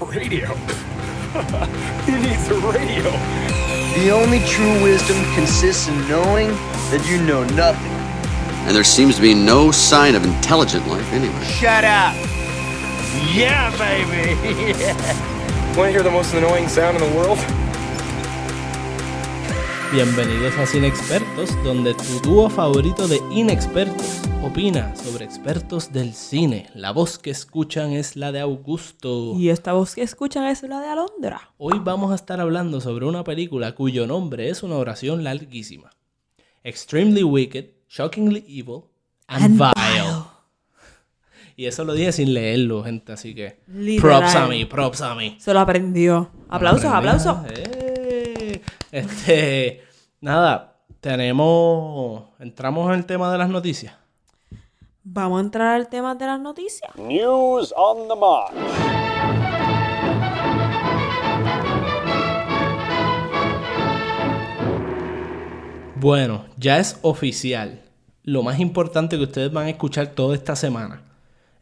Radio? Who needs a radio? The only true wisdom consists in knowing that you know nothing. And there seems to be no sign of intelligent life anywhere. Shut up! Yeah, baby! Want to hear the most annoying sound in the world? Bienvenidos a Cine Expertos, donde tu dúo favorito de inexpertos opina sobre expertos del cine. La voz que escuchan es la de Augusto. Y esta voz que escuchan es la de Alondra. Hoy vamos a estar hablando sobre una película cuyo nombre es una oración larguísima. Extremely Wicked, Shockingly Evil, and, vile. Y eso lo dije sin leerlo, gente, así que Literal. props a mí, props a mí. Se lo aprendió. Aplausos, aplausos. Eh, Este, nada, tenemos, entramos en el tema de las noticias. Vamos a entrar al tema de las noticias. News on the march. Bueno, ya es oficial. Lo más importante que ustedes van a escuchar toda esta semana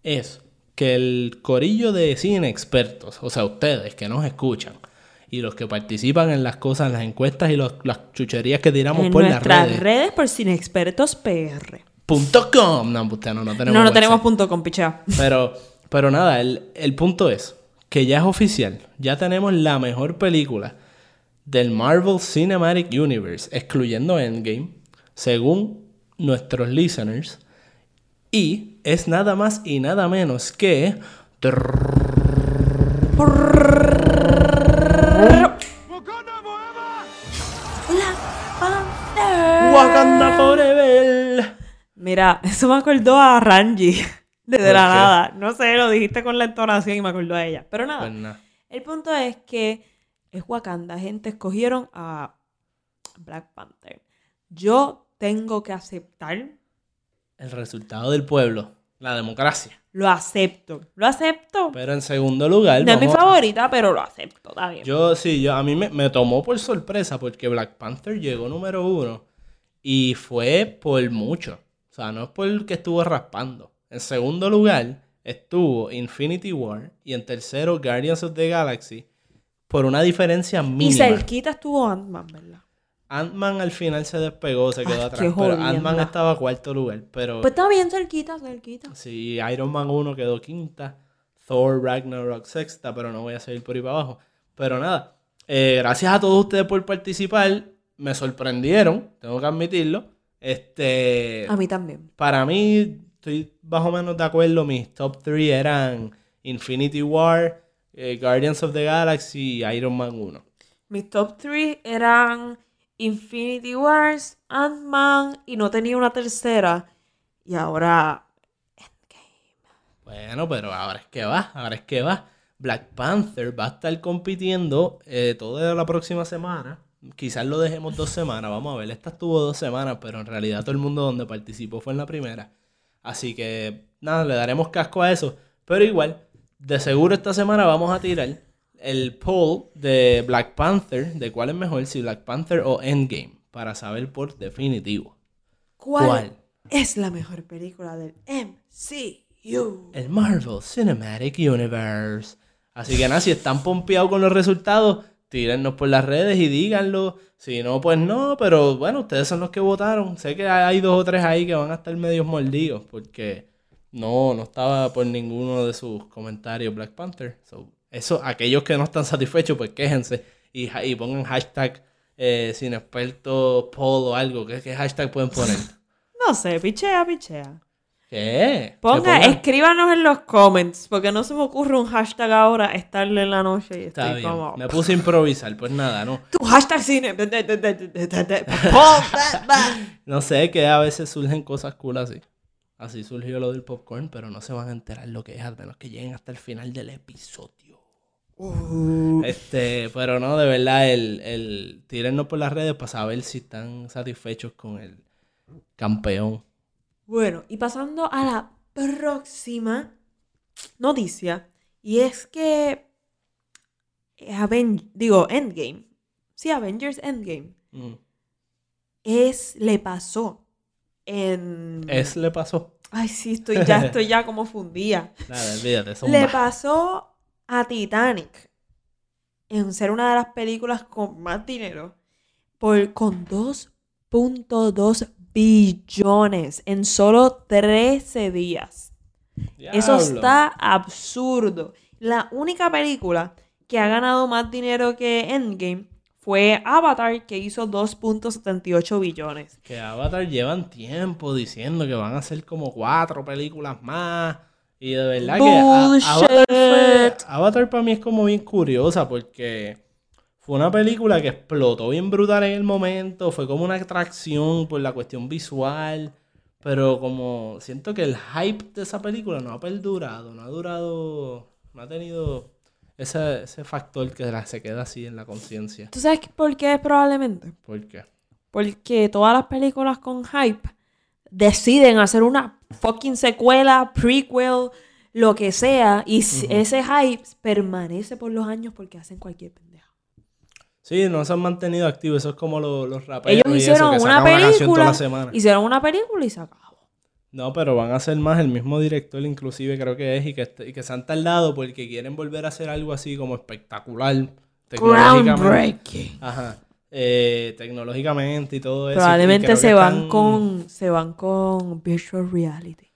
es que el corillo de cine expertos, o sea, ustedes que nos escuchan y los que participan en las cosas, en las encuestas y los- las chucherías que tiramos En por las nuestras redes. redes, por Cineexpertos PR. Punto .com. No, usted no, no tenemos No, no tenemos punto con pichea. Pero, pero nada, el, el punto es que ya es oficial. Ya tenemos la mejor película del Marvel Cinematic Universe, excluyendo Endgame, según nuestros listeners. Y es nada más y nada menos que. Mira, eso me acordó a Ranji. Desde ¿Por la nada. No sé, lo dijiste con la entonación y me acordó a ella. Pero nada. Pues nada. El punto es que es Wakanda. Gente, escogieron a Black Panther. Yo tengo que aceptar. El resultado del pueblo, la democracia. Lo acepto. Lo acepto. Pero en segundo lugar, No es mi favorita, pero lo acepto. Está bien. Yo sí, yo a mí me, me tomó por sorpresa porque Black Panther llegó número uno y fue por mucho. O sea, no es porque estuvo raspando. En segundo lugar estuvo Infinity War y en tercero Guardians of the Galaxy por una diferencia y mínima. cerquita estuvo Ant-Man, ¿verdad? Ant-Man al final se despegó, se quedó Ay, atrás. Pero. Ant-Man estaba cuarto lugar. Pero Pues está bien cerquita, cerquita. Sí, Iron Man 1 quedó quinta. Thor Ragnarok sexta, pero no voy a seguir por ahí para abajo. Pero nada, eh, gracias a todos ustedes por participar. Me sorprendieron, tengo que admitirlo. Este, A mí también. para mí, estoy más o menos de acuerdo. Mis top 3 eran Infinity War, eh, Guardians of the Galaxy y Iron Man 1. Mis top 3 eran Infinity Wars, Ant-Man y no tenía una tercera. Y ahora Bueno, pero ahora es que va, ahora es que va. Black Panther va a estar compitiendo eh, toda la próxima semana. Quizás lo dejemos dos semanas, vamos a ver. Esta estuvo dos semanas, pero en realidad todo el mundo donde participó fue en la primera. Así que nada, le daremos casco a eso. Pero igual, de seguro esta semana vamos a tirar el poll de Black Panther, de cuál es mejor, si Black Panther o Endgame, para saber por definitivo. ¿cuál, ¿Cuál? es la mejor película del MCU? el Marvel Cinematic Universe. Así que nada, si están pompeados con los resultados, tírennos por las redes y díganlo. Si no, pues no, pero bueno, ustedes son los que votaron. Sé que hay dos o tres ahí que van a estar medios mordidos porque no, no estaba por ninguno de sus comentarios Black Panther. So, eso, aquellos que no están satisfechos, pues quéjense y, y pongan hashtag eh, sin experto poll o algo. ¿Qué, qué hashtag pueden poner? No sé, pichea, pichea. ¿Qué? Ponga, escríbanos en los comments, porque no se me ocurre un hashtag ahora estarle en la noche y Está estoy bien. como... Me puse a improvisar, pues nada, no. Tu hashtag cine. No sé, que a veces surgen cosas cool así. Así surgió lo del popcorn, pero no se van a enterar lo que es, al menos que lleguen hasta el final del episodio. Este, pero no, de verdad, el, el tírennos por las redes para saber si están satisfechos con el campeón. Bueno, y pasando a la próxima noticia, y es que Aven- digo, Endgame, sí, Avengers Endgame, Mm. es, le pasó en... Es le pasó. Ay, sí, estoy ya, estoy ya como fundida. Nada, olvídate, son Le pasó a Titanic en ser una de las películas con más dinero por, con 2.2 billones en solo 13 días. Eso está absurdo. La única película que ha ganado más dinero que Endgame fue Avatar, que hizo 2.78 billones. Que Avatar llevan tiempo diciendo que van a hacer como cuatro películas más. Y de verdad que a- Avatar. Avatar para mí es como bien curiosa porque fue una película que explotó bien brutal en el momento. Fue como una atracción por la cuestión visual. Pero como siento que el hype de esa película no ha perdurado, no ha durado, no ha tenido ese, ese factor que se queda así en la conciencia. ¿Tú sabes por qué probablemente? ¿Por qué? Porque todas las películas con hype deciden hacer una fucking secuela, prequel, lo que sea, y s- ese hype permanece por los años porque hacen cualquier. Sí, no se han mantenido activos. Eso es como los, los raperos. Ellos y eso, hicieron que una película, la semana. hicieron una película y se acabó. No, pero van a ser más el mismo director, inclusive creo que es, y que, y que se han tardado porque quieren volver a hacer algo así como espectacular. tecnológicamente. Groundbreaking. Ajá. Eh, tecnológicamente y todo eso. Probablemente se van están- con se van con virtual reality.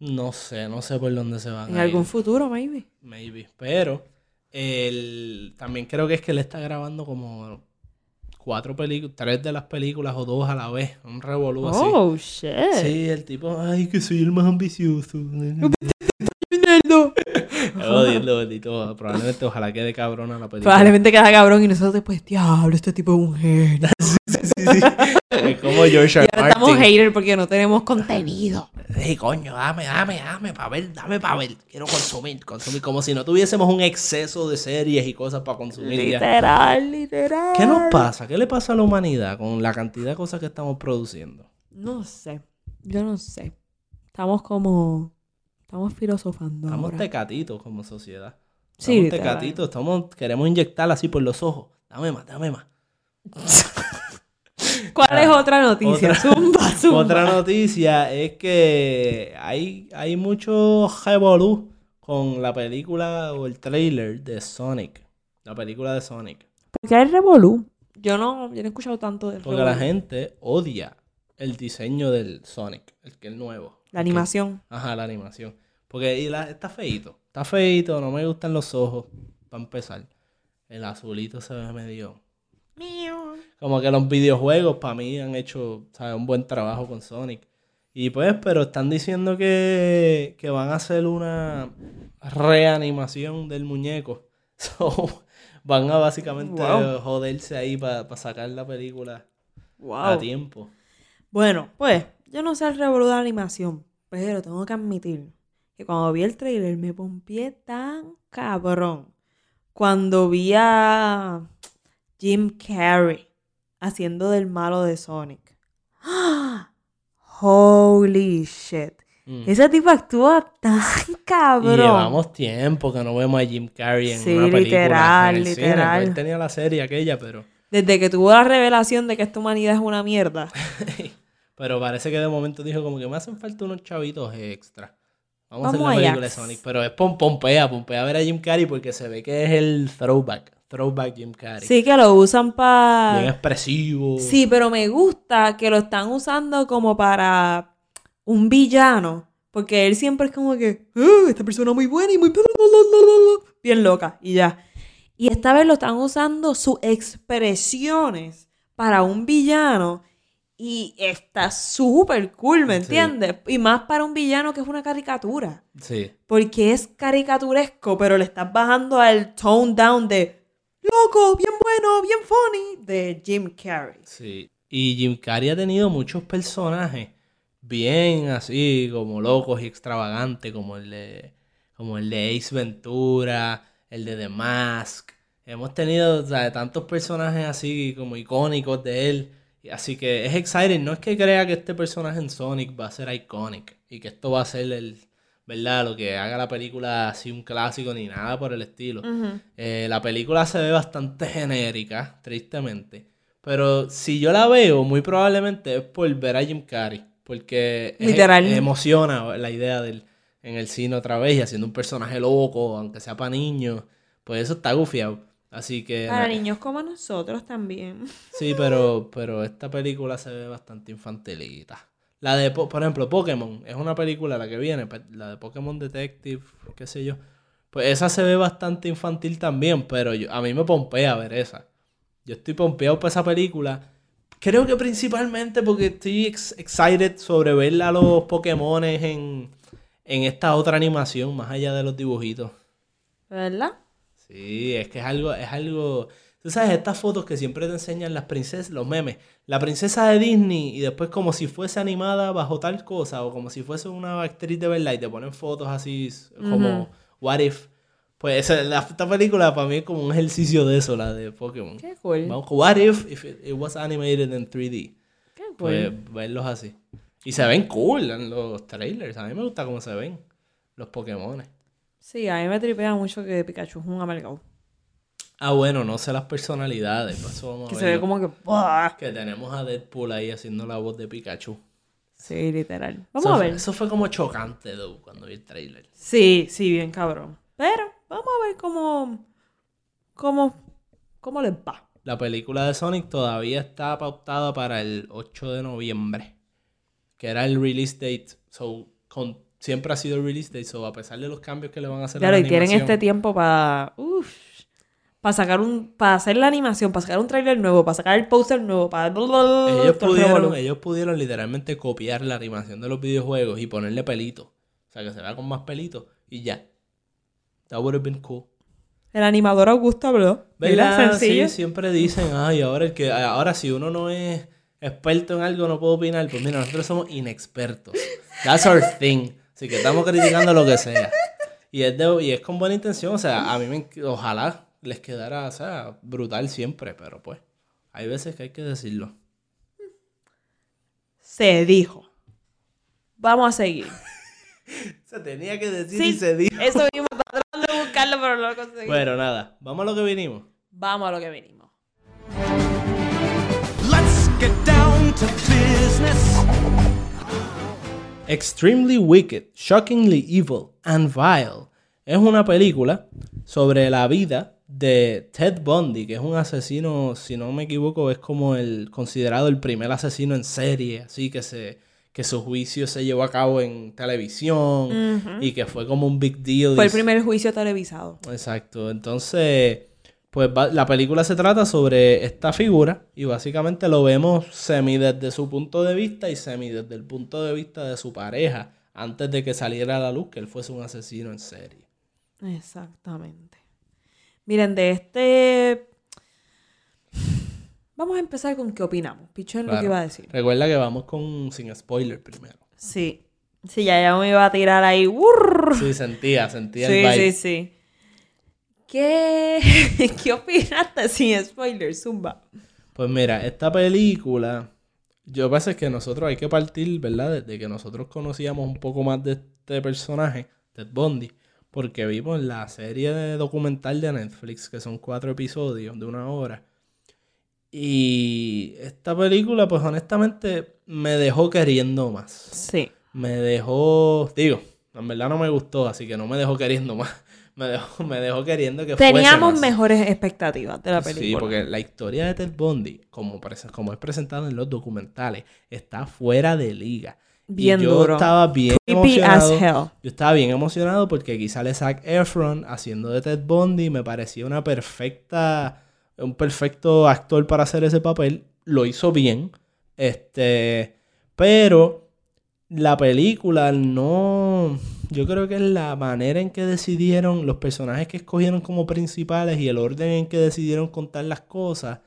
No sé, no sé por dónde se van. En algún ir. futuro, maybe. Maybe. Pero el... también creo que es que él está grabando como cuatro películas, tres de las películas o dos a la vez. Un revolú así. Oh, shit. Sí, el tipo, ay, que soy el más ambicioso. Nerd. Jodiendo, bendito. Probablemente, ojalá quede cabrona la película. Probablemente queda cabrón y nosotros después, diablo, este tipo es un genio. Es como George Y ahora estamos hater porque no tenemos contenido. Ey, coño, dame, dame, dame, para ver, dame para ver. Quiero consumir, consumir. Como si no tuviésemos un exceso de series y cosas para consumir. ya. Literal, literal. ¿Qué nos pasa? ¿Qué le pasa a la humanidad con la cantidad de cosas que estamos produciendo? No sé. Yo no sé. Estamos como. Estamos filosofando. Estamos ahora. tecatitos como sociedad. Sí, Estamos tecatitos, estamos, queremos inyectar así por los ojos. Dame más, dame más. ¿Cuál es otra noticia? Otra- Zumba, zumba. Otra noticia es que hay, hay mucho revolú con la película o el trailer de Sonic. La película de Sonic. ¿Por qué hay revolú? Yo no, yo no he escuchado tanto del Porque la gente odia el diseño del Sonic, el que es nuevo. La animación. Ajá, la animación. Porque y la- está feito. Está feito, no me gustan los ojos. Para empezar. El azulito se ve medio. Como que los videojuegos para mí han hecho ¿sabes? un buen trabajo con Sonic. Y pues, pero están diciendo que, que van a hacer una reanimación del muñeco. So, van a básicamente Wow. joderse ahí para sacar la película Wow. a tiempo. Bueno, pues, yo no sé el revolú de animación, pero tengo que admitir que cuando vi el trailer me pompié tan cabrón. Cuando vi a Jim Carrey haciendo del malo de Sonic. ¡Ah! Holy shit. Mm. Ese tipo actúa tan Y cabrón. llevamos tiempo que no vemos a Jim Carrey en Sí, una película. literal, en el cine. literal. Él tenía la serie aquella, pero, Desde que tuvo la revelación de que esta humanidad es una mierda. pero parece que de momento dijo como que me hacen falta unos chavitos extra. Vamos, a hacer la película de Sonic. Pero es pom pompea, pompea a ver a Jim Carrey porque se ve que es el throwback. Throwback Jim Carrey. Sí que lo usan para... Bien expresivo. Sí, pero me gusta que lo están usando como para un villano. Porque él siempre es como que, "Ah, esta persona muy buena y muy... Bien loca, y ya. Y esta vez lo están usando sus expresiones para un villano. Y está súper cool, ¿me Sí. entiendes? Y más para un villano que es una caricatura. Sí. Porque es caricaturesco, pero le estás bajando al tone down de loco, bien bueno, bien funny de Jim Carrey. Sí. Y Jim Carrey ha tenido muchos personajes bien así, como locos y extravagantes, como el de, como el de Ace Ventura, el de The Mask. Hemos tenido tantos personajes así como icónicos de él. Así que es exciting. No es que crea que este personaje en Sonic va a ser iconic y que esto va a ser el, ¿verdad? Lo que haga la película así un clásico ni nada por el estilo. Eh, la película se ve bastante genérica, tristemente. Pero si yo la veo, muy probablemente es por ver a Jim Carrey. Porque es- Literal. emociona la idea del, en el cine otra vez y haciendo un personaje loco, aunque sea para niños, pues eso está gufiado. Así que... Para na- niños como nosotros también. Sí, pero, pero esta película se ve bastante infantilita. La de, Po- por ejemplo, Pokémon, es una película la que viene, pe- la de Pokémon Detective, qué sé yo. Pues esa se ve bastante infantil también, pero yo- a mí me pompea ver esa. Yo estoy pompeado por esa película. Creo que principalmente porque estoy ex- excited sobre ver a los Pokémon en, en esta otra animación, más allá de los dibujitos. ¿Verdad? Sí, es que es algo, es algo. Tú sabes, estas fotos que siempre te enseñan las princesas, los memes. La princesa de Disney y después como si fuese animada bajo tal cosa o como si fuese una actriz de verdad y te ponen fotos así como What If. Pues esta película para mí es como un ejercicio de eso, la de Pokémon. Qué cool. Vamos What If if it, it was animated in 3D. Qué cool. Pues verlos así. Y se ven cool en los trailers. A mí me gusta cómo se ven los Pokémon. Sí, a mí me tripea mucho que Pikachu es un amalgado. Ah, bueno, no sé las personalidades. vamos a Que se ve como que... ¡buah! Que tenemos a Deadpool ahí haciendo la voz de Pikachu. Sí, literal. Vamos eso a fue- ver. eso fue como chocante, though, cuando vi el trailer. Sí, sí, bien cabrón. Pero vamos a ver cómo... Cómo... Cómo les va. La película de Sonic todavía está pautada para el 8 de noviembre. Que era el release date. So, con, siempre ha sido el release date. So, a pesar de los cambios que le van a hacer a Claro, la y tienen este tiempo para... Uf. Para sacar un... Para hacer la animación, para sacar un trailer nuevo, para sacar el póster nuevo, para... Ellos pudieron, ellos pudieron literalmente copiar la animación de los videojuegos y ponerle pelitos. O sea, que se vea con más pelitos. Y ya. That would have been cool. El animador Augusto habló. Sí, siempre dicen, ay, ahora el que, ahora si uno no es experto en algo no puedo opinar. Pues mira, nosotros somos inexpertos. That's our thing. Así que estamos criticando lo que sea. Y es, de- y es con buena intención, o sea, a mí me, ojalá les quedara, o sea, brutal siempre, pero pues, hay veces que hay que decirlo. Se dijo. Vamos a seguir. Se tenía que decir Sí, y se dijo. eso mismo. Estaba tratando de buscarlo, pero no lo conseguí. Bueno, nada, vamos a lo que vinimos. Vamos a lo que venimos. Let's get down to business. Extremely Wicked, Shockingly Evil and Vile es una película sobre la vida de Ted Bundy, que es un asesino, si no me equivoco, es como el considerado el primer asesino en serie, así que se que su juicio se llevó a cabo en televisión y que fue como un big deal. Fue el primer juicio televisado. Exacto. Entonces, pues va- la película se trata sobre esta figura y básicamente lo vemos semi desde su punto de vista y semi desde el punto de vista de su pareja antes de que saliera a la luz que él fuese un asesino en serie. Exactamente. Miren, de este. Vamos a empezar con qué opinamos. Pichón lo que iba a decir. Recuerda que vamos con sin spoiler primero. Sí. Sí, ya, ya me iba a tirar ahí. ¡urr! Sí, sentía, sentía el Sí, vibe. sí, sí. ¿Qué, ¿Qué opinaste sin spoiler, Zumba? Pues mira, esta película, yo pasa que nosotros hay que partir, ¿verdad? Desde que nosotros conocíamos un poco más de este personaje, Ted Bundy, porque vimos la serie de documental de Netflix, que son cuatro episodios de una hora. Y esta película, pues honestamente, me dejó queriendo más. Sí. Me dejó, digo, en verdad no me gustó, así que no me dejó queriendo más. Me dejó, me dejó queriendo que fuese Teníamos más. mejores expectativas de la Sí, película. porque la historia de Ted Bundy, como, como es presentado en los documentales, está fuera de liga. Bien y yo duro. estaba bien Creepy as emocionado. hell. Yo estaba bien emocionado porque aquí sale Zac Efron haciendo de Ted Bundy. Me parecía una perfecta, un perfecto actor para hacer ese papel. Lo hizo bien. Este, pero la película no. Yo creo que es la manera en que decidieron, los personajes que escogieron como principales y el orden en que decidieron contar las cosas,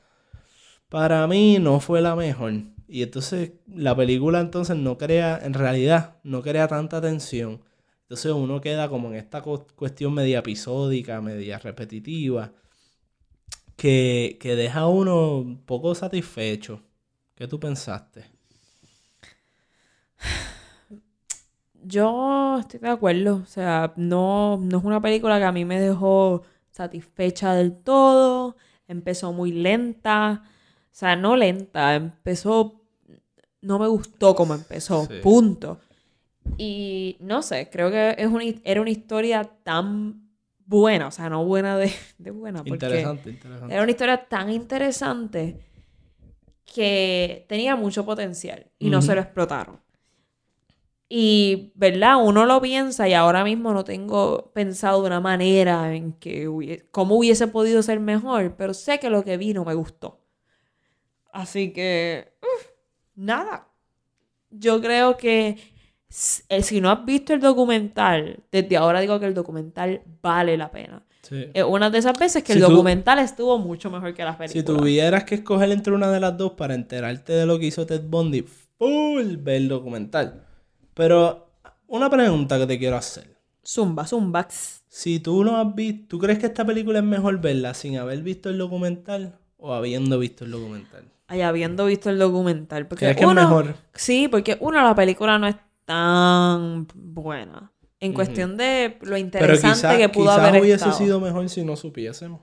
para mí no fue la mejor. Y entonces la película entonces no crea, en realidad, no crea tanta tensión. Entonces uno queda como en esta cu- cuestión media episódica, media repetitiva, que, que deja a uno un poco satisfecho. ¿Qué tú pensaste? Yo estoy de acuerdo. O sea, no, no es una película que a mí me dejó satisfecha del todo. Empezó muy lenta. O sea, no lenta. Empezó. No me gustó como empezó. Sí. Punto. Y no sé, creo que es una, era una historia tan buena, o sea, no buena de, de buena, porque Interesante, interesante. era una historia tan interesante que tenía mucho potencial y no se lo explotaron. Y, ¿verdad? Uno lo piensa y ahora mismo no tengo pensado de una manera en que hubie- cómo hubiese podido ser mejor, pero sé que lo que vi no me gustó. Así que, uf, nada. Yo creo que eh, si no has visto el documental, desde ahora digo que el documental vale la pena. Sí. Es una de esas veces que Si el tú- documental estuvo mucho mejor que las Si películas. tuvieras que escoger entre una de las dos para enterarte de lo que hizo Ted Bundy, full ver el documental. Pero una pregunta que te quiero hacer. Zumba, zumba. Si tú no has visto, ¿tú crees que esta película es mejor verla sin haber visto el documental o habiendo visto el documental? Ay, habiendo visto el documental. Porque ¿Crees que es mejor? Sí, porque uno, la película no es tan buena. En cuestión de lo Pero interesante quizás que pudo haber hubiese estado. sido mejor si no supiésemos.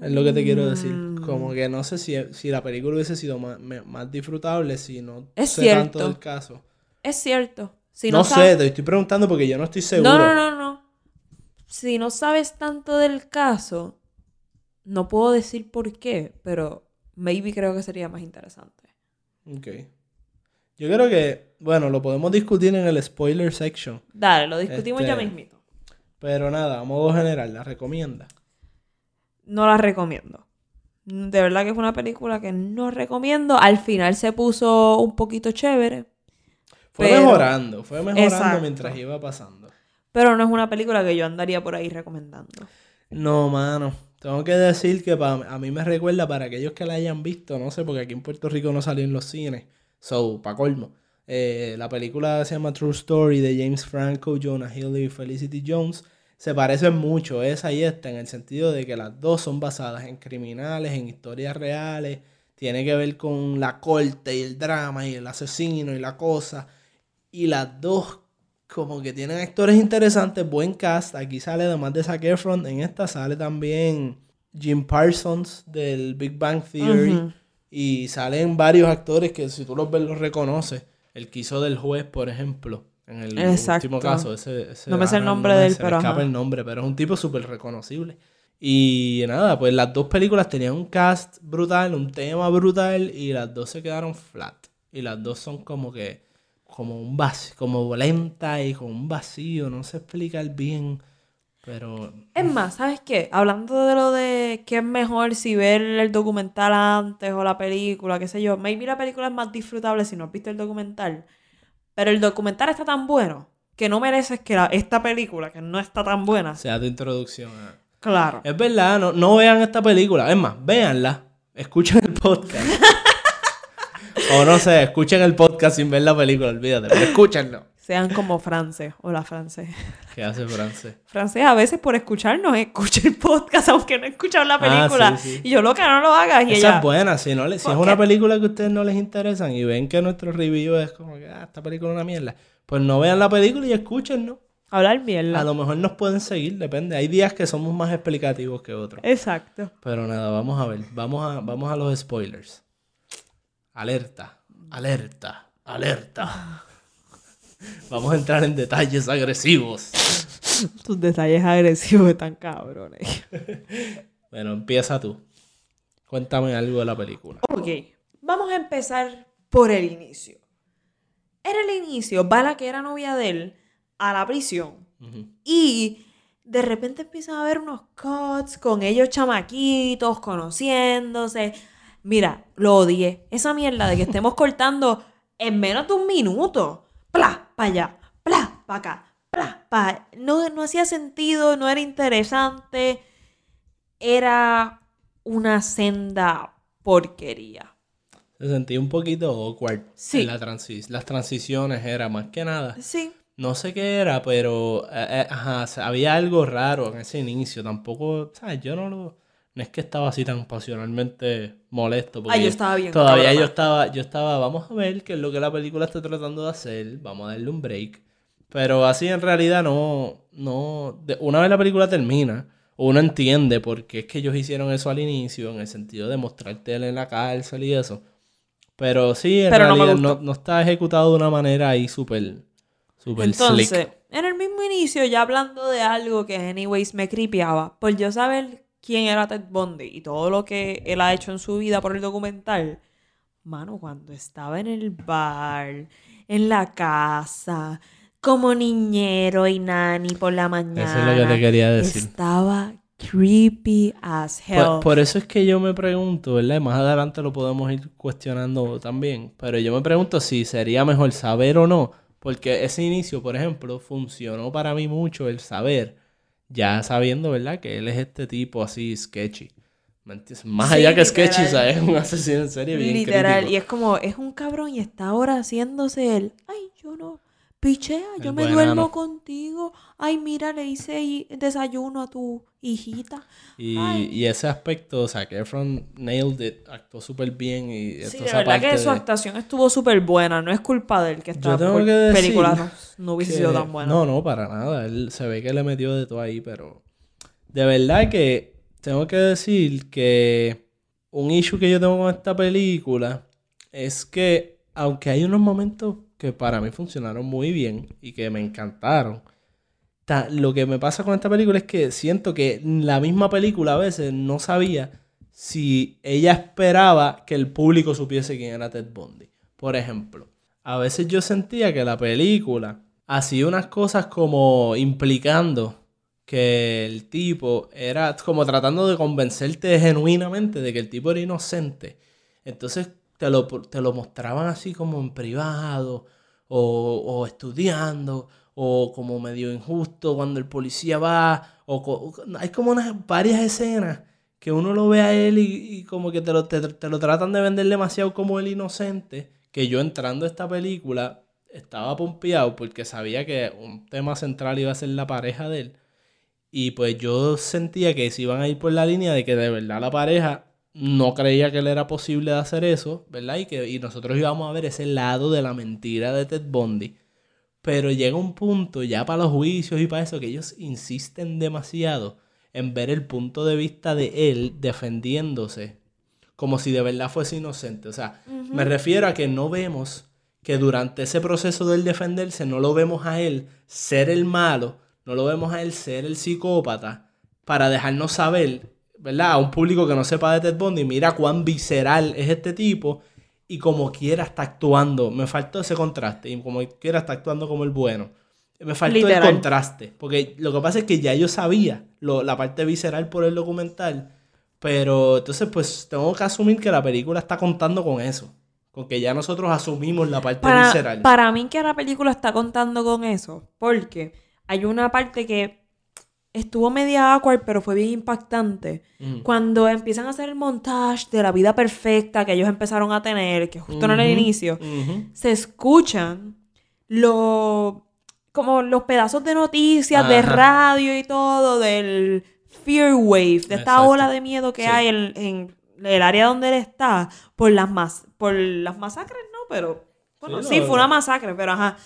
Es lo que te quiero decir. Como que no sé si, si la película hubiese sido más, más disfrutable si no Es sé cierto. tanto del caso. Es cierto. Si no no, sé, te estoy preguntando porque yo no estoy seguro. No, no, no, no. Si no sabes tanto del caso, no puedo decir por qué, pero maybe creo que sería más interesante. Ok. Yo creo que, bueno, lo podemos discutir en el spoiler section. Dale, lo discutimos ya Este- mismito. Pero nada, a modo general, ¿la recomienda? No la recomiendo. De verdad que es una película que no recomiendo. Al final se puso un poquito chévere. Fue Pero- mejorando, fue mejorando Exacto. mientras iba pasando. Pero no es una película que yo andaría por ahí recomendando. No, mano. Tengo que decir que a mí me recuerda para aquellos que la hayan visto, no sé, porque aquí en Puerto Rico no salió en los cines. So, pa' colmo. Eh, la película se llama True Story de James Franco, Jonah Hill y Felicity Jones. Se parecen mucho esa y esta en el sentido de que las dos son basadas en criminales, en historias reales. Tiene que ver con la corte y el drama y el asesino y la cosa. Y las dos como que tienen actores interesantes, buen cast. Aquí sale además de Zac Efron, en esta sale también Jim Parsons del Big Bang Theory. Y salen varios actores que si tú los ves los reconoces. El que hizo del juez, por ejemplo. En el Exacto. último caso. Ese, ese- No me sé el nombre me- de él, se me pero escapa ajá. el nombre, pero es un tipo súper reconocible. Y nada, pues las dos películas tenían un cast brutal, un tema brutal, y las dos se quedaron flat. Y las dos son como que, como un vacío, como lenta y con un vacío, no sé explicar bien, pero Es más, ¿sabes qué? Hablando de lo de qué es mejor si ver el documental antes o la película, qué sé yo. Maybe la película es más disfrutable si no has visto el documental. Pero el documental está tan bueno que no mereces que la- esta película, que no está tan buena, sea tu introducción a... claro. Es verdad, no, no vean esta película, es más, véanla, escuchen el podcast. o no sé, escuchen el podcast sin ver la película, olvídate, pero escúchenlo. Sean como francés o la francés. ¿Qué hace francés? Francés a veces por escucharnos escucha el podcast aunque no escucharon la Ah, película. sí, sí. Y yo loca, no lo hagas. Y Esa ella, es buena, si, no le- si es ¿Por una película que a ustedes no les interesan y ven que nuestro review es como que, ah, esta película es una mierda, pues no vean la película y escúchenlo. hablar mierda. A lo mejor nos pueden seguir, depende. Hay días que somos más explicativos que otros. Exacto. Pero nada, vamos a ver. Vamos a, vamos a los spoilers. Alerta, alerta, alerta. Vamos a entrar en detalles agresivos. Tus detalles agresivos están cabrones. Bueno, empieza tú. Cuéntame algo de la película. Ok, vamos a empezar por el inicio. En el inicio va la que era novia de él a la prisión y de repente empiezan a haber unos cuts con ellos chamaquitos, conociéndose. Mira, lo odié. Esa mierda de que estemos cortando en menos de un minuto. Pla, para allá, pla, para acá, pla, pa. No, no hacía sentido, no era interesante. Era una senda porquería. Se sentía un poquito awkward. Sí. en la transi- las transiciones era más que nada. Sí. No sé qué era, pero eh, eh, ajá, había algo raro en ese inicio. Tampoco, ¿sabes? Yo no lo. No es que estaba así tan pasionalmente molesto. porque Ah, yo estaba bien Todavía yo estaba, yo estaba, vamos a ver qué es lo que la película está tratando de hacer. Vamos a darle un break. Pero así en realidad no. no una vez la película termina, uno entiende por qué es que ellos hicieron eso al inicio, en el sentido de mostrarte él en la cárcel y eso. Pero sí, en Pero realidad no, no está ejecutado de una manera ahí súper Super Entonces, slick. en el mismo inicio, ya hablando de algo que anyways me cripiaba, por yo saber quién era Ted Bundy y todo lo que él ha hecho en su vida por el documental, mano, cuando estaba en el bar, en la casa, como niñero y nani por la mañana. Eso es lo que te quería decir. Estaba creepy as hell. Por, por eso es que yo me pregunto, ¿verdad? Más adelante lo podemos ir cuestionando también. Pero yo me pregunto si sería mejor saber o no. Porque ese inicio, por ejemplo, funcionó para mí mucho el saber. Ya sabiendo, ¿verdad? Que él es este tipo así sketchy. Más Sí, allá que literal. sketchy, ¿sabes? Un asesino en serie bien Literal, crítico. y es como, es un cabrón y está ahora haciéndose el, ay, yo no, pichea, yo me duermo contigo, ay, mira, le hice desayuno a tu hijita. Y, ese aspecto, o sea, que Efron nailed it, actuó súper bien. Y Sí, de verdad que su actuación estuvo súper buena, no es culpa de él que esta película no, no hubiese que- sido tan buena. No, no, para nada. Él se ve que le metió de todo ahí, pero de verdad que tengo que decir que un issue que yo tengo con esta película es que, aunque hay unos momentos que para mí funcionaron muy bien y que me encantaron, ta- lo que me pasa con esta película es que siento que la misma película a veces no sabía si ella esperaba que el público supiese quién era Ted Bundy. Por ejemplo, a veces yo sentía que la película hacía unas cosas como implicando que el tipo era como tratando de convencerte genuinamente de que el tipo era inocente. Entonces te lo, mostraban así como en privado o, estudiando o como medio injusto cuando el policía va o hay como unas varias escenas que uno lo ve a él y, y como que te lo, te, te lo tratan de vender demasiado como el inocente que yo entrando a esta película estaba pompeado porque sabía que un tema central iba a ser la pareja de él. Y pues yo sentía que se iban a ir por la línea de que de verdad la pareja no creía que le era posible de hacer eso, ¿verdad? Y que y nosotros íbamos a ver ese lado de la mentira de Ted Bundy. Pero llega un punto ya para los juicios y para eso que ellos insisten demasiado en ver el punto de vista de él defendiéndose como si de verdad fuese inocente. O sea, me refiero a que no vemos que durante ese proceso del defenderse no lo vemos a él ser el malo, no lo vemos a él ser el psicópata para dejarnos saber, ¿verdad? A un público que no sepa de Ted Bundy, mira cuán visceral es este tipo y como quiera está actuando. Me faltó ese contraste y como quiera está actuando como el bueno. Me faltó Literal. el contraste, porque lo que pasa es que ya yo sabía lo- la parte visceral por el documental, pero entonces pues tengo que asumir que la película está contando con eso, con que ya nosotros asumimos la parte Para, visceral. para mí que la película está contando con eso, porque hay una parte que estuvo media awkward, pero fue bien impactante. Cuando empiezan a hacer el montage de la vida perfecta que ellos empezaron a tener, que justo en el inicio, se escuchan los como los pedazos de noticias de radio y todo del fear wave, de esta Exacto. ola de miedo que Sí. hay en, en el área donde él está por las mas por las masacres, no, pero bueno, Sí, sí, fue una masacre, pero ajá,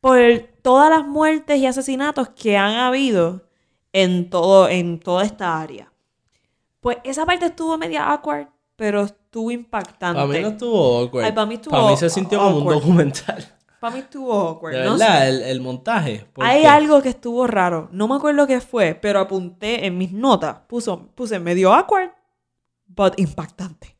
por todas las muertes y asesinatos que han habido en todo en toda esta área. Pues esa parte estuvo media awkward, pero estuvo impactante. Para mí no estuvo awkward. Ay, para mí estuvo Para mí se sintió como un awkward. documental. Para mí estuvo awkward. De no sé. el, el montaje. Hay algo que estuvo raro. No me acuerdo qué fue, pero apunté en mis notas. Puso, puse medio awkward, but impactante.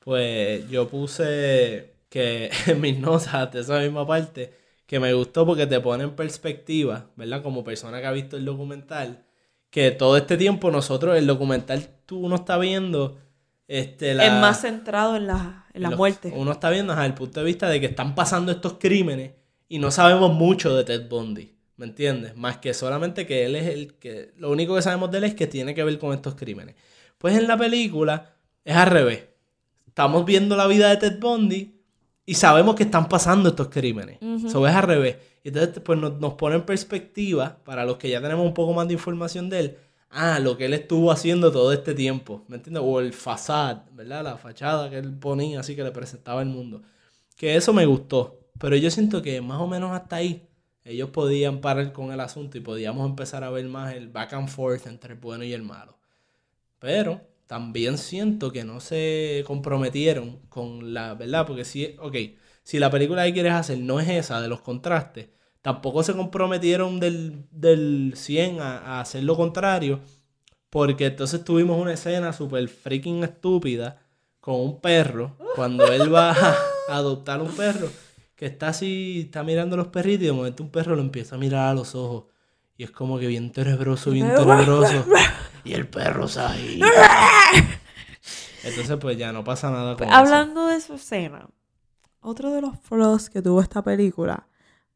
Pues yo puse que en mis notas de esa misma parte, que me gustó porque te pone en perspectiva, ¿verdad? Como persona que ha visto el documental, que todo este tiempo nosotros, el documental, tú uno está viendo, este, la... Es más centrado en la, en la los- muerte. Uno está viendo desde el punto de vista de que están pasando estos crímenes y no sabemos mucho de Ted Bundy, ¿me entiendes? Más que solamente que él es el que... Lo único que sabemos de él es que tiene que ver con estos crímenes. Pues en la película es al revés. Estamos viendo la vida de Ted Bundy y sabemos que están pasando estos crímenes. Eso es al revés. Y entonces pues nos, nos pone en perspectiva, para los que ya tenemos un poco más de información de él, ah, lo que él estuvo haciendo todo este tiempo, ¿me entiendes? O el fasad, ¿verdad? La fachada que él ponía así que le presentaba al mundo. Que eso me gustó. Pero yo siento que más o menos hasta ahí ellos podían parar con el asunto y podíamos empezar a ver más el back and forth entre el bueno y el malo. Pero también siento que no se comprometieron con la verdad, porque si, ok, si la película que quieres hacer no es esa de los contrastes, tampoco se comprometieron del, del 100 a, a hacer lo contrario, porque entonces tuvimos una escena súper freaking estúpida con un perro, cuando él va a adoptar un perro, que está así, está mirando a los perritos y de momento un perro lo empieza a mirar a los ojos. Y es como que bien tenebroso, bien tenebroso. Y el perro está ahí. Entonces pues ya no pasa nada con eso. Hablando de su escena, otro de los flaws que tuvo esta película,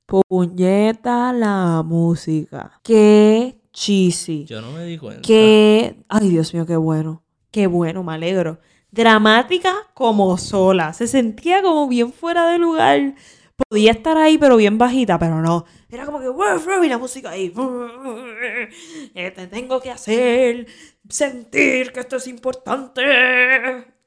puñeta la música. Qué cheesy. Yo no me di cuenta. Qué, ay Dios mío, qué bueno. Qué bueno, me alegro. Dramática como sola. Se sentía como bien fuera de lugar. Podía estar ahí, pero bien bajita, pero no. Era como que, y la música ahí. Eh, Te tengo que hacer sentir que esto es importante.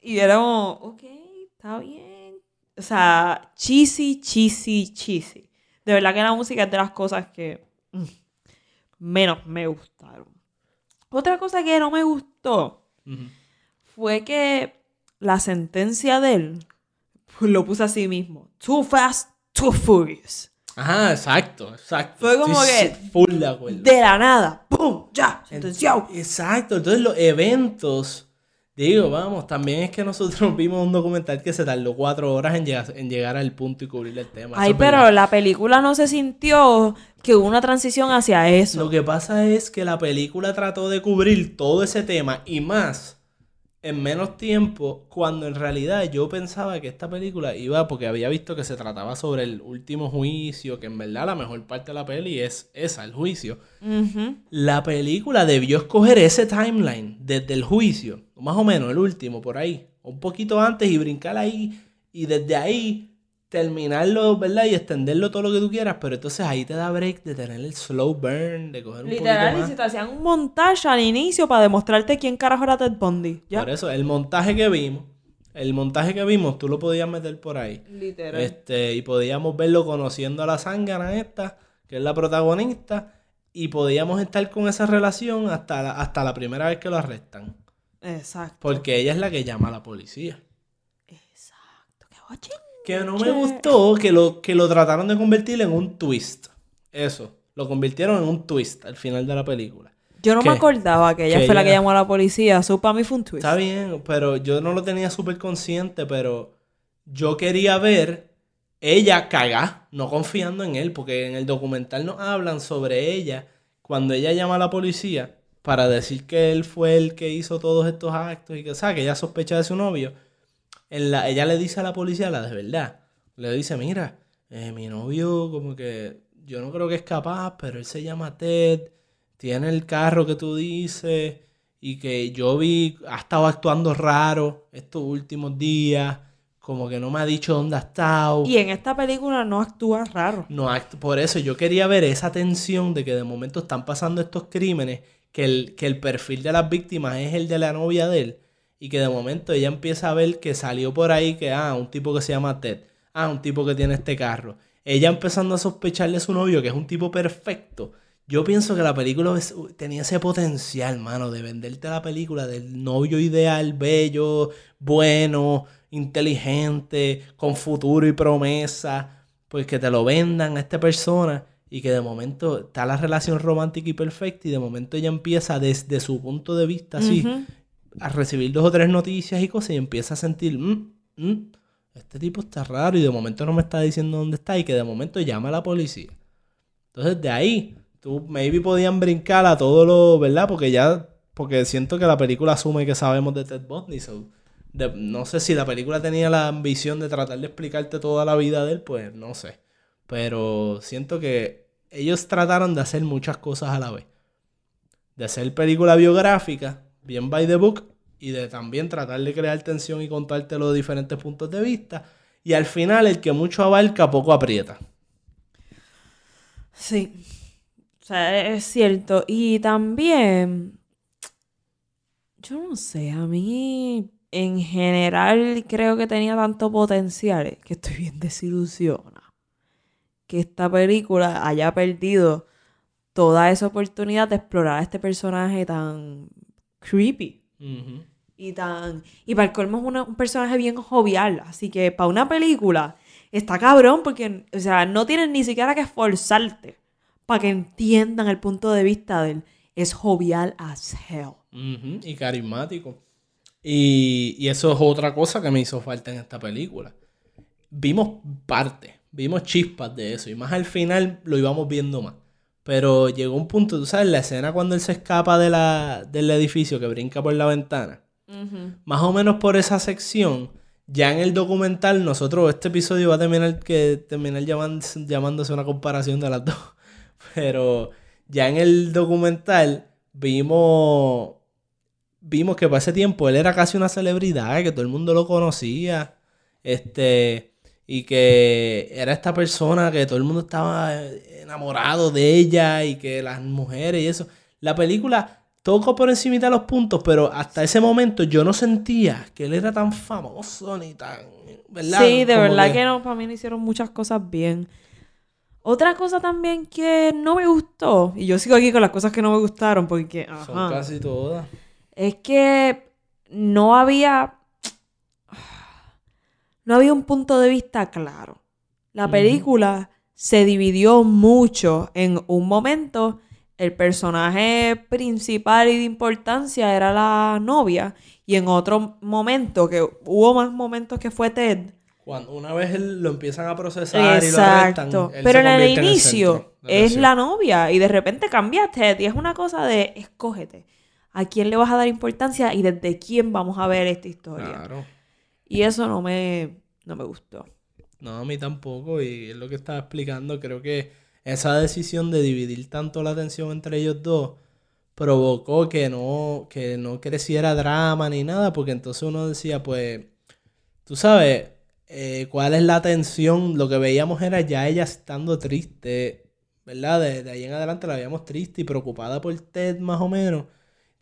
Y era como, ok, está bien. O sea, cheesy, cheesy, cheesy. De verdad que la música es de las cosas que mm, menos me gustaron. Otra cosa que no me gustó fue que la sentencia de él pues, lo puso así mismo. Too fast, too furious. Ajá, exacto, exacto. Fue como Estoy que- full de acuerdo. De la nada. ¡Pum! Ya, sentenciado. Exacto, entonces los eventos, digo, vamos, también es que nosotros vimos un documental que se tardó cuatro horas en llegar, en llegar al punto y cubrir el tema. Ay, pero verdad. la película no se sintió que hubo una transición hacia eso. Lo que pasa es que la película trató de cubrir todo ese tema y más en menos tiempo, cuando en realidad yo pensaba que esta película iba, porque había visto que se trataba sobre el último juicio, que en verdad la mejor parte de la peli es esa, el juicio. La película debió escoger ese timeline desde el juicio, más o menos el último, por ahí, un poquito antes y brincar ahí y desde ahí terminarlo, ¿verdad? Y extenderlo todo lo que tú quieras, pero entonces ahí te da break de tener el slow burn, de coger un Literal, poquito y más. si te hacían un montaje al inicio para demostrarte quién carajo era Ted Bundy. ¿Ya? Por eso, el montaje que vimos, el montaje que vimos, tú lo podías meter por ahí. Literal. Este, y podíamos verlo conociendo a la zángana esta, que es la protagonista, y podíamos estar con esa relación hasta la, hasta la primera vez que lo arrestan. Exacto. Porque ella es la que llama a la policía. Exacto. Qué guachín. Que no me gustó que lo, que lo trataron de convertir en un twist. Eso. Lo convirtieron en un twist al final de la película. Yo no ¿Qué? me acordaba que ella Que fue la que ella- llamó a la policía. Eso para mí fue un twist. Está bien, pero yo no lo tenía súper consciente, pero yo quería ver ella cagar, no confiando en él, porque en el documental nos hablan sobre ella cuando ella llama a la policía para decir que él fue el que hizo todos estos actos y que, o sea, que ella sospecha de su novio. En la, ella le dice a la policía la de verdad. Le dice, mira, eh, mi novio como que yo no creo que es capaz, pero él se llama Ted, tiene el carro que tú dices y que yo vi, ha estado actuando raro estos últimos días, como que no me ha dicho dónde ha estado. Y en esta película no actúa raro. No, act- por eso yo quería ver esa tensión de que de momento están pasando estos crímenes, que el, que el perfil de las víctimas es el de la novia de él, y que de momento ella empieza a ver que salió por ahí que, ah, un tipo que se llama Ted, ah, un tipo que tiene este carro. Ella empezando a sospecharle a su novio, que es un tipo perfecto. Yo pienso que la película es- tenía ese potencial, mano, de venderte la película del novio ideal, bello, bueno, inteligente, con futuro y promesa pues que te lo vendan a esta persona y que de momento está la relación romántica y perfecta y de momento ella empieza desde su punto de vista así. A recibir dos o tres noticias y cosas y empieza a sentir "Mm, mm, este tipo está raro y de momento no me está diciendo dónde está y que de momento llama a la policía entonces de ahí tú maybe podían brincar a todo lo verdad porque ya porque siento que la película asume que sabemos de Ted Bundy no sé si la película tenía la ambición de tratar de explicarte toda la vida de él, pues no sé. Pero siento que ellos trataron de hacer muchas cosas a la vez. De hacer película biográfica, bien by the book, y de también tratar de crear tensión y contarte los diferentes puntos de vista. Y al final, el que mucho abarca, poco aprieta. Sí. O sea, es cierto. Y también, yo no sé, a mí en general creo que tenía tanto potencial que estoy bien desilusionada. Que esta película haya perdido toda esa oportunidad de explorar a este personaje tan creepy. Y tan. Y para el colmo es una- un personaje bien jovial. Así que para una película está cabrón porque, o sea, no tienes ni siquiera que esforzarte para que entiendan el punto de vista de él. Es jovial as hell. Y carismático. Y, y eso es otra cosa que me hizo falta en esta película. Vimos parte, vimos chispas de eso, y más al final lo íbamos viendo más. Pero llegó un punto, tú sabes, la escena cuando él se escapa de la, del edificio, que brinca por la ventana. Más o menos por esa sección, ya en el documental, nosotros, este episodio va a terminar, que, terminar llaman- llamándose una comparación de las dos. Pero ya en el documental vimos vimos que para ese tiempo él era casi una celebridad, que todo el mundo lo conocía, este, y que era esta persona que todo el mundo estaba enamorado de ella y que las mujeres y eso. La película tocó por encima de los puntos, pero hasta ese momento yo no sentía que él era tan famoso ni tan, ¿verdad? Sí, de Como verdad que... no, para mí no hicieron muchas cosas bien. Otra cosa también que no me gustó, y yo sigo aquí con las cosas que no me gustaron, porque Son casi todas. es que no había. No había un punto de vista claro. La película se dividió mucho en un momento. El personaje principal y de importancia era la novia. Y en otro momento, que hubo más momentos que fue Ted, Cuando una vez lo empiezan a procesar y lo arrestan, Pero en el en inicio es la novia y de repente cambiaste y es una cosa de escógete. ¿A quién le vas a dar importancia y desde quién vamos a ver esta historia? Claro. Y eso no me, no me gustó. No, a mí tampoco. Y es lo que estaba explicando. Creo que esa decisión de dividir tanto la atención entre ellos dos provocó que no, que no creciera drama ni nada. Porque entonces uno decía, pues, tú sabes, eh, cuál es la tensión. Lo que veíamos era ya ella estando triste, ¿verdad? De, ahí en adelante la veíamos triste y preocupada por Ted, más o menos.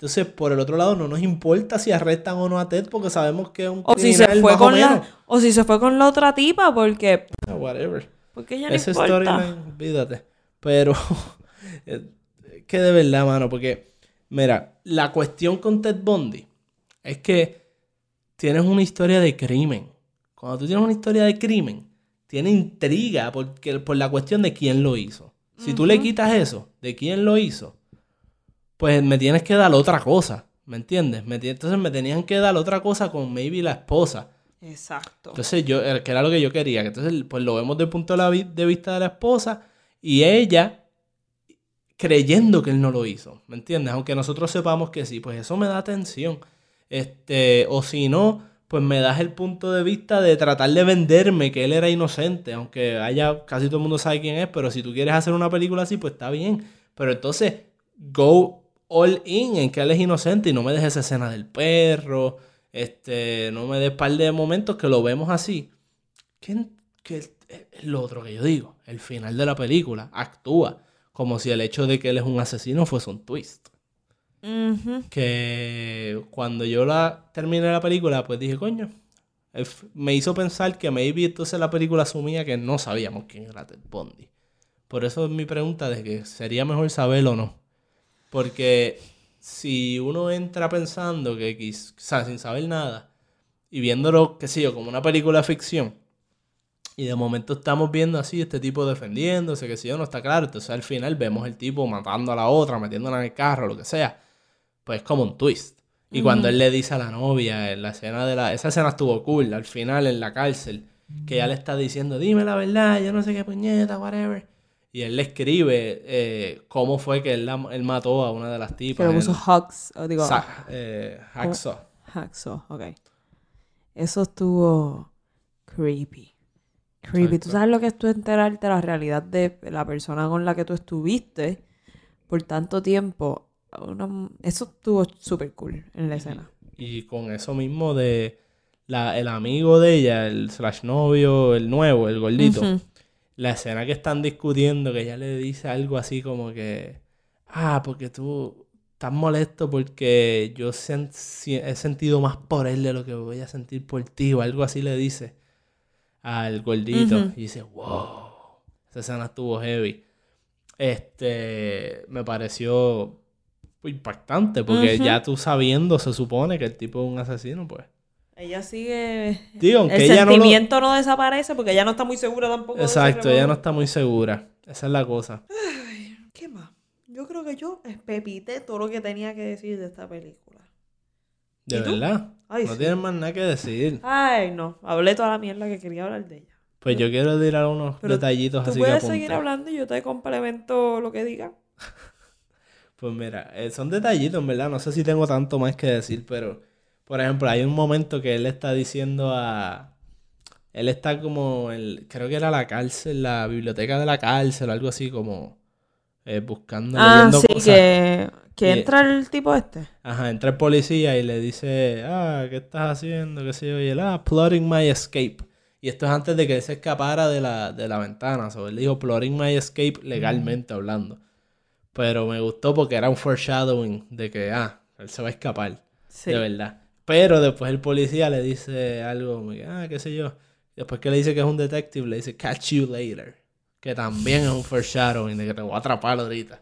Entonces, por el otro lado, no nos importa si arrestan o no a Ted porque sabemos que es un O si se criminal fue más o con menos. la, o si se fue con la otra tipa porque, Ah, Whatever. porque ya no importa. storyline, olvídate. Pero, eh, que de verdad, mano, porque, mira, la cuestión con Ted Bundy es que tienes una historia de crimen. Cuando tú tienes una historia de crimen, tiene intriga porque, por la cuestión de quién lo hizo. Si tú le quitas eso, de quién lo hizo, pues me tienes que dar otra cosa, ¿me entiendes? Me entonces me tenían que dar otra cosa con maybe la esposa. Exacto. Entonces yo, eh, que era lo que yo quería. que Entonces, pues lo vemos desde el punto de, vista de la esposa y ella creyendo que él no lo hizo. ¿Me entiendes? Aunque nosotros sepamos que sí, pues eso me da atención. Este, o si no, pues me das el punto de vista de tratar de venderme que él era inocente, aunque haya, casi todo el mundo sabe quién es, pero si tú quieres hacer una película así, pues está bien. Pero entonces, go all in en que él es inocente y no me dejes esa escena del perro, este, no me des par de momentos que lo vemos así. Que, que es lo otro que yo digo, el final de la película actúa como si el hecho de que él es un asesino fuese un twist. Que cuando yo la terminé la película, pues dije, coño, me hizo pensar que maybe entonces la película asumía que no sabíamos quién era Ted Bundy. Por eso es mi pregunta de que sería mejor saberlo o no. Porque si uno entra pensando que quizás sin saber nada y viéndolo, qué sé yo, como una película de ficción, y de momento estamos viendo así este tipo defendiéndose, que si yo no está claro, entonces al final vemos el tipo matando a la otra, metiéndola en el carro, lo que sea. Pues es como un twist. Y cuando él le dice a la novia en la escena de la... Esa escena estuvo cool, al final en la cárcel, que ella le está diciendo, dime la verdad, yo no sé qué puñeta, whatever. Y él le escribe eh, cómo fue que él, la- él mató a una de las tipas. lo puso Hux, o digo, Sa- eh, Hacksaw. Hacksaw, ok. Eso estuvo creepy. Creepy. Exacto. Tú sabes lo que es tú enterarte de la realidad de la persona con la que tú estuviste por tanto tiempo. Una- Eso estuvo súper cool en la escena. Y con eso mismo de la, el amigo de ella, el slash novio, el nuevo, el gordito. Ujú. La escena que están discutiendo, que ella le dice algo así como que, ah, porque tú estás molesto porque yo sen- he sentido más por él de lo que voy a sentir por ti, o algo así le dice al gordito. Y dice, wow, esa escena estuvo heavy. Este, me pareció impactante, porque ya tú sabiendo, se supone que el tipo es un asesino, pues Ella sigue. Digo, aunque el ella no lo- sentimiento no, desaparece porque ella no está muy segura tampoco. de Exacto, ella no está muy segura. Esa es la cosa. ¿Qué más? Yo creo que yo espepité todo lo que tenía que decir de esta película. De verdad. Ay, no sí. tienes más nada que decir. Ay, no. Hablé toda la mierda que quería hablar de ella. Pues yo quiero tirar unos Pero detallitos Tú así puedes seguir hablando y yo te complemento lo que diga. Pues mira, eh, son detallitos, en verdad. No sé si tengo tanto más que decir, pero por ejemplo, hay un momento que él está diciendo a. Él está como, el, creo que era la cárcel, la biblioteca de la cárcel, algo así como eh, buscando, Ah, leyendo sí, cosas. que, que Y- entra el tipo este. Ajá, entra el policía y le dice, ah, ¿qué estás haciendo? ¿Qué sé yo? Y él, ah, plotting my escape. Y esto es antes de que él se escapara de la, de la ventana. So, él dijo plotting my escape legalmente hablando. Pero me gustó porque era un foreshadowing de que, ah, él se va a escapar. Sí. De verdad. Pero después el policía le dice algo como ah, qué sé yo. Después que le dice que es un detective, le dice catch you later. Que también es un foreshadowing de que te voy a atrapar ahorita.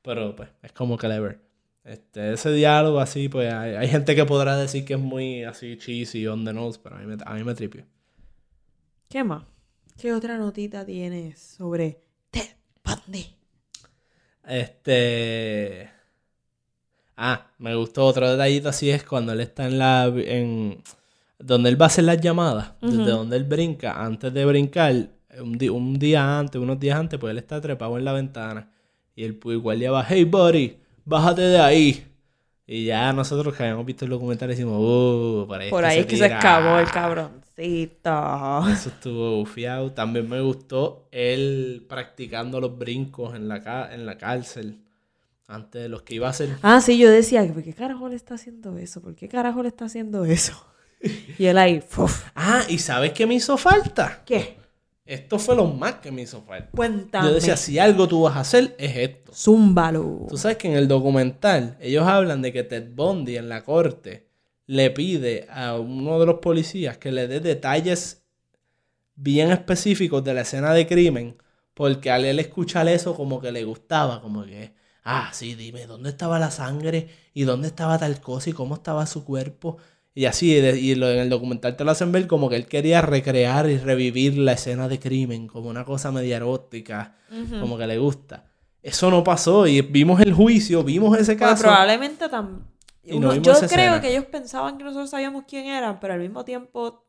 Pero pues es como clever. Este, ese diálogo así, pues hay, hay gente que podrá decir que es muy así cheesy, on the nose, pero a mí me, a mí me tripió. ¿Qué más? ¿Qué otra notita tienes sobre Ted Bundy? Este. Ah, me gustó otro detallito así es cuando él está en la. En, donde él va a hacer las llamadas, desde donde él brinca, antes de brincar, un, di- un día antes, unos días antes, pues él está trepado en la ventana. Y el, el guardia va, hey buddy, bájate de ahí. Y ya nosotros que habíamos visto el documental decimos, uh, por ahí, Por ahí es que se tira". escapó el cabroncito. Eso estuvo bufiado. También me gustó él practicando los brincos en la, ca- en la cárcel. Antes de los que iba a hacer. Ah, sí, yo decía, ¿por qué carajo le está haciendo eso? ¿Por qué carajo le está haciendo eso? Y él ahí, ¡fuf! Ah, ¿y sabes qué me hizo falta? ¿qué? Esto fue lo más que me hizo falta. Cuéntame. Yo decía, si algo tú vas a hacer, es esto. Zúmbalo. Tú sabes que en el documental ellos hablan de que Ted Bundy en la corte le pide a uno de los policías que le dé detalles bien específicos de la escena de crimen, porque al él escuchar eso como que le gustaba, como que, ah, sí, dime, ¿dónde estaba la sangre? ¿Y dónde estaba tal cosa? ¿Y cómo estaba su cuerpo? Y así, y en el documental te lo hacen ver como que él quería recrear y revivir la escena de crimen, como una cosa media erótica, como que le gusta. Eso no pasó y vimos el juicio, vimos ese Pues caso. probablemente también. No yo creo escena. que ellos pensaban que nosotros sabíamos quién eran, pero al mismo tiempo,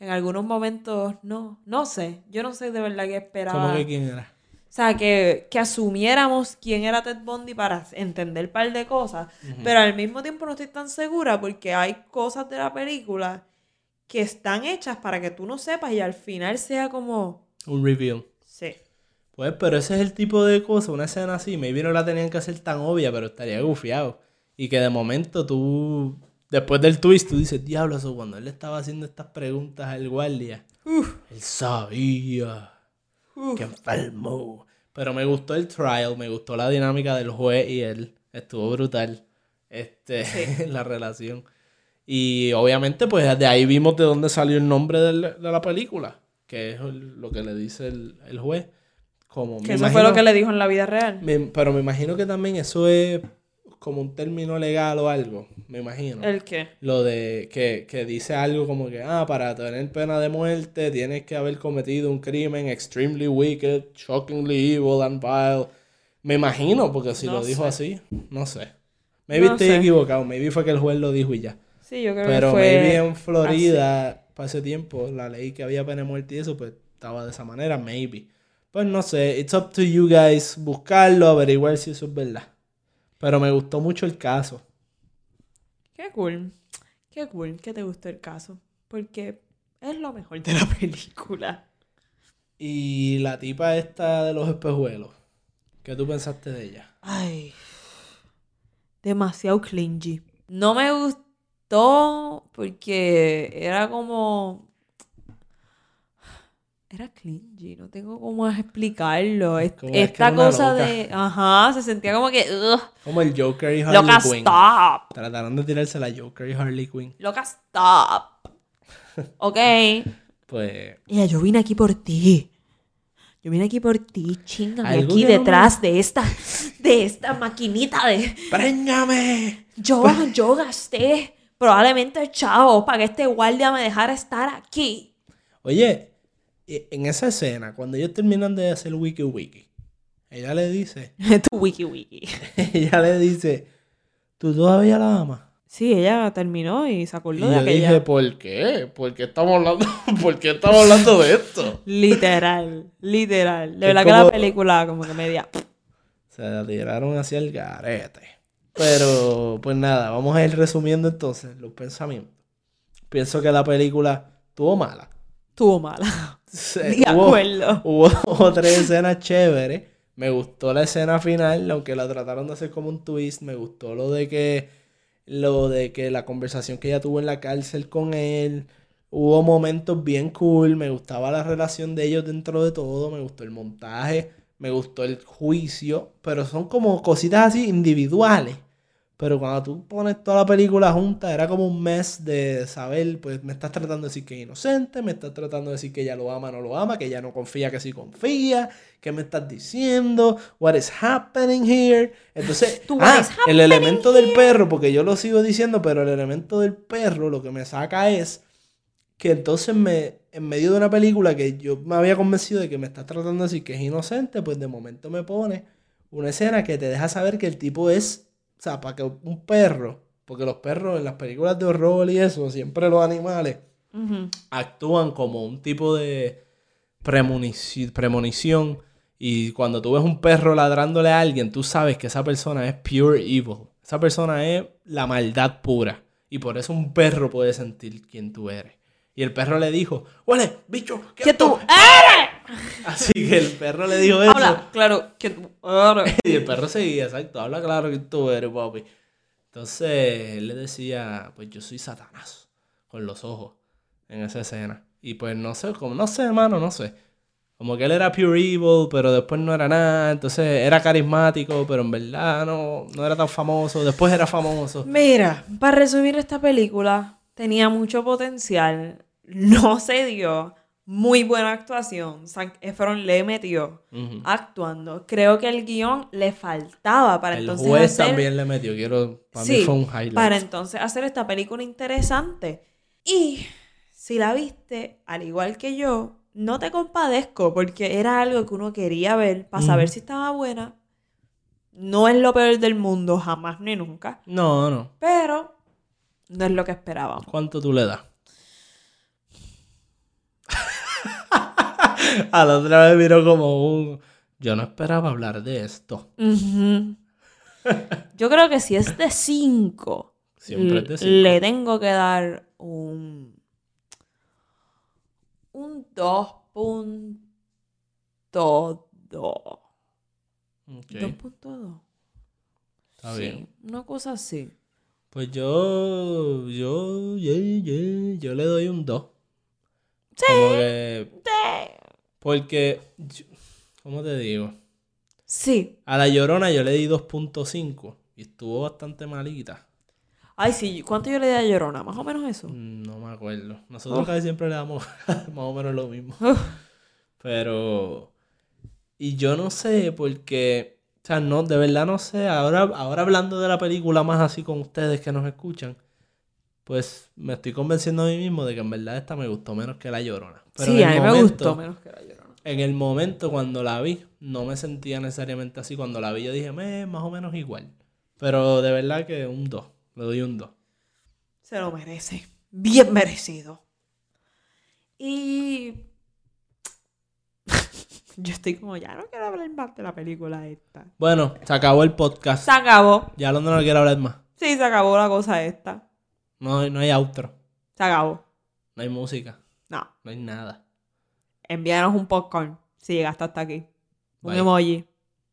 en algunos momentos, no. No sé. Yo no sé de verdad qué esperaba. ¿Cómo que quién era? O sea, que, que asumiéramos quién era Ted Bundy para entender un par de cosas. Pero al mismo tiempo no estoy tan segura porque hay cosas de la película que están hechas para que tú no sepas y al final sea como... Un reveal. Sí. Pues, pero ese es el tipo de cosa, una escena así, maybe no la tenían que hacer tan obvia, pero estaría gufiado. Y que de momento tú, después del twist, tú dices, diablo, eso cuando él le estaba haciendo estas preguntas al guardia, él sabía que enfermó. Pero me gustó el trial, me gustó la dinámica del juez y él, estuvo brutal, este, la relación. Y obviamente, pues de ahí vimos de dónde salió el nombre del- de la película, que es el- lo que le dice el, el juez. Como, Que me eso fue lo que le dijo en la vida real. me- pero me imagino que también eso es como un término legal o algo, me imagino. ¿El qué? Lo de que, que dice algo como que, ah, para tener pena de muerte tienes que haber cometido un crimen extremely wicked, shockingly evil and vile. Me imagino, porque si No lo dijo así, no sé. Maybe No estoy sé. equivocado, maybe fue que el juez lo dijo y ya. Sí, yo creo Pero que fue... maybe en Florida, para ese tiempo, la ley que había pena de muerte y eso, pues estaba de esa manera, maybe. Pues no sé, it's up to you guys buscarlo, averiguar si eso es verdad. Pero me gustó mucho el caso. Qué cool. Qué cool que te gustó el caso. Porque es lo mejor de la película. Y la tipa esta de los espejuelos, ¿qué tú pensaste de ella? Ay. Demasiado clingy. No me gustó porque era como. Era clingy, no tengo cómo explicarlo. Es- Como es que Esta cosa de. Ajá, se sentía como que. ugh, Como el Joker y Harley loca, Quinn. stop. Trataron de tirarse la Joker y Harley Quinn. Loca, stop. Ok. Pues Ella, yo vine aquí por ti. Yo vine aquí por ti, chingame aquí que no me- detrás de esta, de esta maquinita de. ¡Préñame! Yo, yo gasté probablemente chavo para que este guardia me dejara estar aquí. Oye, en esa escena, cuando ellos terminan de hacer wiki wiki, ella le dice, tu wiki wiki. ella le dice, ¿tú todavía la amas? Sí, ella terminó y se acordó Y de yo aquella. dije, ¿por qué? ¿Por qué estamos hablando, ¿por qué estamos hablando de esto? Literal, literal. De verdad que como- la película como que media... Se la tiraron hacia el garete. Pero, pues nada, vamos a ir resumiendo entonces los pensamientos. Pienso que la película estuvo mala. Estuvo mala. Se- De hubo- acuerdo. Hubo dos o tres escenas chéveres. Me gustó la escena final, aunque la trataron de hacer como un twist. Me gustó lo de que lo de que la conversación que ella tuvo en la cárcel con él. Hubo momentos bien cool. Me gustaba la relación de ellos dentro de todo. Me gustó el montaje. Me gustó el juicio. Pero son como cositas así individuales. Pero cuando tú pones toda la película junta, era como un mes de saber, pues me estás tratando de decir que es inocente, me estás tratando de decir que ella lo ama, no lo ama, que ella no confía, que sí confía, ¿qué me estás diciendo? What is happening here? Entonces, Tú, ah, el elemento del perro, porque yo lo sigo diciendo, pero el elemento del perro lo que me saca es que entonces me, en medio de una película que yo me había convencido de que me estás tratando de decir que es inocente, pues de momento me pone una escena que te deja saber que el tipo es, o sea, para que un perro, porque los perros en las películas de horror y eso, siempre los animales actúan como un tipo de premonici- premonición y cuando tú ves un perro ladrándole a alguien, tú sabes que esa persona es pure evil. Esa persona es la maldad pura. Y por eso un perro puede sentir quién tú eres. Y el perro le dijo, huele, bicho, ¿qué Que tú tú? eres. Así que el perro le dijo eso. Habla, claro, que. Y el perro seguía, exacto, habla claro que tú eres, papi. Entonces él le decía, pues yo soy Satanás, con los ojos, en esa escena. Y pues no sé, como, no sé, hermano, no sé. Como que él era pure evil, pero después no era nada. Entonces era carismático, pero en verdad no, no era tan famoso. Después era famoso. Mira, para resumir esta película, tenía mucho potencial, no se dio, muy buena actuación, Zac Efron le metió actuando. Creo que el guion le faltaba para El entonces juez hacer... también le metió. Quiero, para mí Sí, fue un highlight. para entonces hacer esta película interesante. Y si la viste, al igual que yo, no te compadezco porque era algo que uno quería ver para saber si estaba buena. No es lo peor del mundo, jamás ni nunca. No, no. Pero no es lo que esperábamos. ¿Cuánto tú le das? A la otra vez miró como un... Yo no esperaba hablar de esto. Ujú. Yo creo que si es de 5, Siempre es de cinco. le tengo que dar un. Un 2.2. Ok, 2.2. está Sí, bien. una cosa así. Pues yo... Yo... yeah, yeah, yo le doy un 2. Como que... Porque... yo- ¿Cómo te digo? Sí. A la Llorona yo le di 2.5. Y estuvo bastante malita. Ay, sí. ¿Cuánto yo le di a Llorona? Más o menos eso. Mm, No me acuerdo. Nosotros Uf. casi siempre le damos más o menos lo mismo. Pero. Y yo no sé, porque. O sea, no, de verdad no sé. Ahora, ahora hablando de la película más así con ustedes que nos escuchan, pues me estoy convenciendo a mí mismo de que en verdad esta me gustó menos que La Llorona. Pero sí, a mí me gustó menos que la Llorona. En el momento cuando la vi, no me sentía necesariamente así. Cuando la vi, yo dije, "Meh, más o menos igual. Pero de verdad que un 2. Le doy un 2. Se lo merece. Bien merecido. Y. Yo estoy como, ya no quiero hablar más de la película esta. Bueno, se acabó el podcast. Se acabó. Ya Londres no quiero hablar más. Sí, se acabó la cosa esta. No, hay- no hay outro. Se acabó. No hay música. No. No hay nada. Envíanos un popcorn si llegaste hasta aquí. Un Bye. emoji.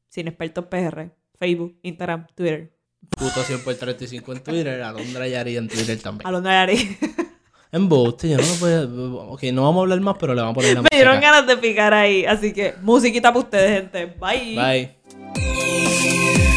Sin expertos PR. Facebook, Instagram, Twitter. Puto 100 por 35 en Twitter. Alondra Yari en Twitter también. Alondra Yari. Embuste, yo no lo puedo. Ok, no vamos a hablar más, pero le vamos a poner la Me dieron ganas de picar ahí. Así que, musiquita para ustedes, gente. Bye. Bye.